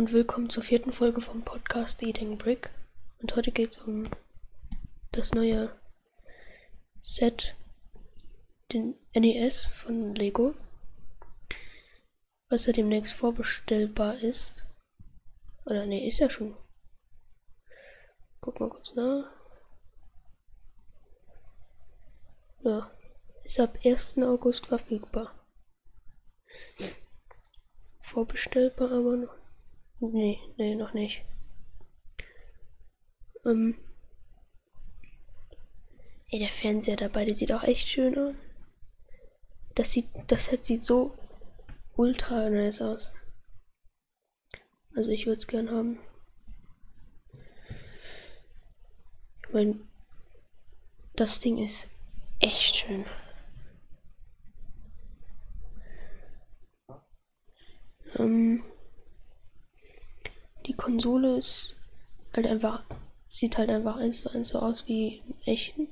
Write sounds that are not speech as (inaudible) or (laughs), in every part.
und willkommen zur vierten Folge vom Podcast Eating Brick. Und heute geht es um das neue Set, den NES von Lego, was ja demnächst vorbestellbar ist. Oder ne, ist ja schon. Guck mal kurz nach. Ja, ist ab 1. August verfügbar. Vorbestellbar aber noch. Nee, nee, noch nicht. Ähm. Ey, der Fernseher dabei, der sieht auch echt schön aus. Das sieht, das Set sieht so ultra nice aus. Also ich würde es gern haben. Ich meine, das Ding ist echt schön. Ähm, Konsole ist halt einfach, sieht halt einfach eins zu eins so aus wie im echten.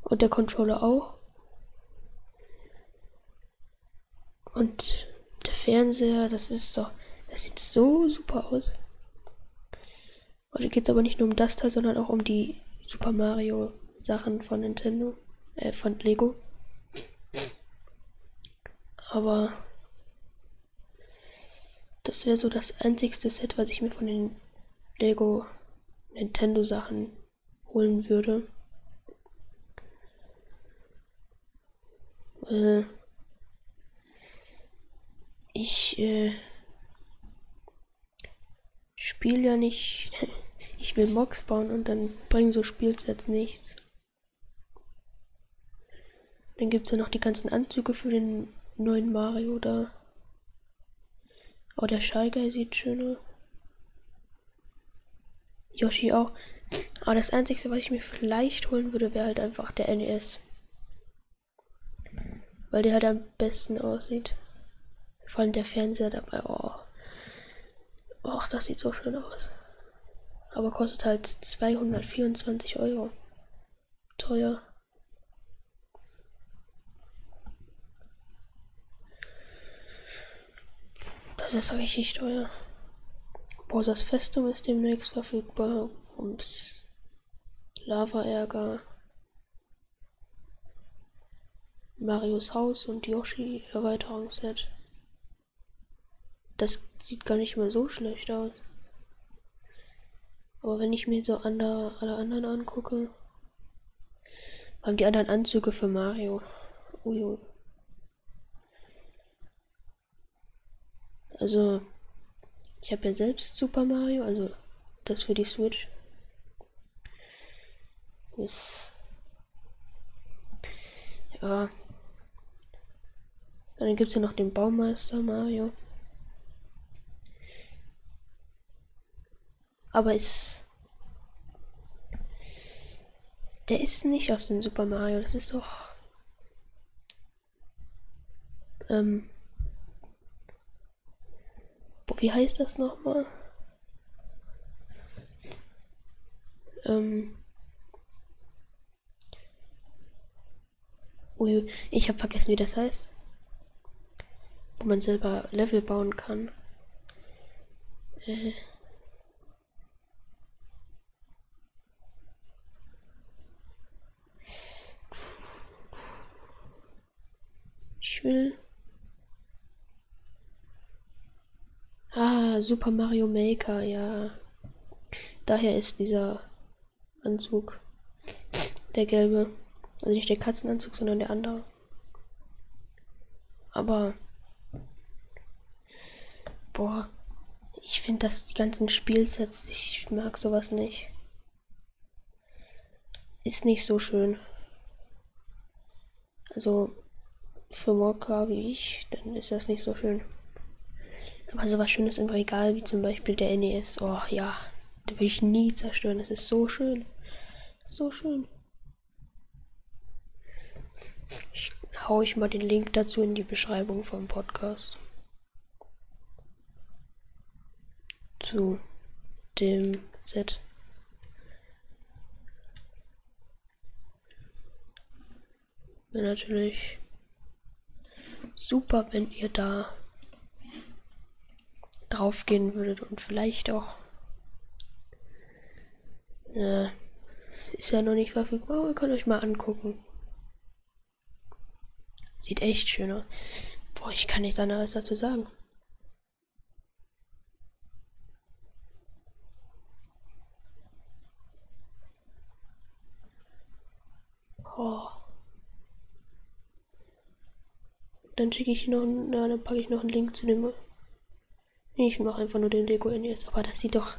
Und der Controller auch. Und der Fernseher, das ist doch, das sieht so super aus. Heute geht es aber nicht nur um das Teil, sondern auch um die Super Mario Sachen von Nintendo, äh, von Lego. Aber das wäre so das einzigste Set, was ich mir von den Lego Nintendo Sachen holen würde. Äh, ich äh, spiele ja nicht. (laughs) Ich will Mox bauen und dann bringen so Spielsets nichts. Dann gibt es ja noch die ganzen Anzüge für den neuen Mario da. Oh, der Schallgeil sieht schön aus. Yoshi auch. Aber das Einzige, was ich mir vielleicht holen würde, wäre halt einfach der NES. Weil der halt am besten aussieht. Vor allem der Fernseher dabei. Oh. Och, das sieht so schön aus. Aber kostet halt 224 Euro. Teuer. Das ist richtig teuer. Bowsers Festung ist demnächst verfügbar. Ums Lava-Ärger. Marios Haus und Yoshi Erweiterungsset. Das sieht gar nicht mehr so schlecht aus. Aber wenn ich mir so andere, alle anderen angucke, haben die anderen Anzüge für Mario. Ui, Also, ich habe ja selbst Super Mario, also das für die Switch. Ist. Ja. Dann gibt es ja noch den Baumeister Mario. Aber ist. Der ist nicht aus dem Super Mario, das ist doch. Ähm. Wie heißt das nochmal? Ähm. Ich habe vergessen, wie das heißt. Wo man selber Level bauen kann. Äh. Ich will Super Mario Maker, ja. Daher ist dieser Anzug. Der gelbe. Also nicht der Katzenanzug, sondern der andere. Aber. Boah. Ich finde das die ganzen Spielsets, ich mag sowas nicht. Ist nicht so schön. Also für Mocker wie ich, dann ist das nicht so schön. Aber so was Schönes im Regal, wie zum Beispiel der NES. Oh ja, den will ich nie zerstören. Das ist so schön. So schön. Ich hau ich mal den Link dazu in die Beschreibung vom Podcast. Zu dem Set. Natürlich super, wenn ihr da drauf gehen würdet und vielleicht auch. Äh, ist ja noch nicht verfügbar, ihr könnt euch mal angucken. Sieht echt schön aus. Boah, ich kann nichts anderes dazu sagen. Oh. Dann schicke ich noch, na, dann packe ich noch einen Link zu dem. Ich mache einfach nur den Lego NES, aber das sieht doch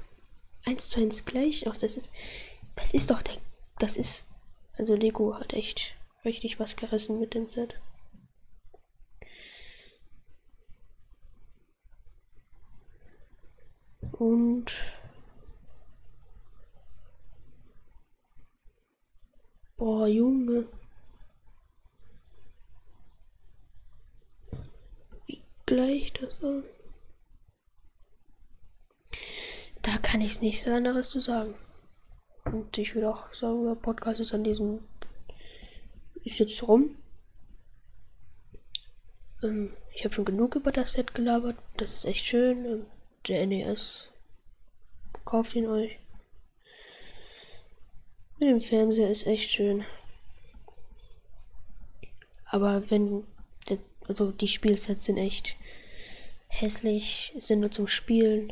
eins zu eins gleich aus. Das ist, das ist doch der, das ist, also Lego hat echt richtig was gerissen mit dem Set. Und boah, Junge. Wie gleich das an. Da kann ich nichts anderes zu sagen. Und ich würde auch sagen, der Podcast ist an diesem ist jetzt rum. Ähm, ich habe schon genug über das Set gelabert. Das ist echt schön. Ähm, der NES. Kauft ihn euch. Mit dem Fernseher ist echt schön. Aber wenn, also die Spielsets sind echt hässlich, sind nur zum Spielen.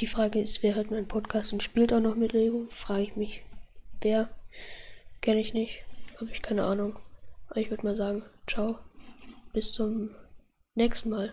Die Frage ist, wer hört meinen Podcast und spielt auch noch mit Lego? Frage ich mich. Wer? Kenne ich nicht. Habe ich keine Ahnung. Aber ich würde mal sagen, ciao. Bis zum nächsten Mal.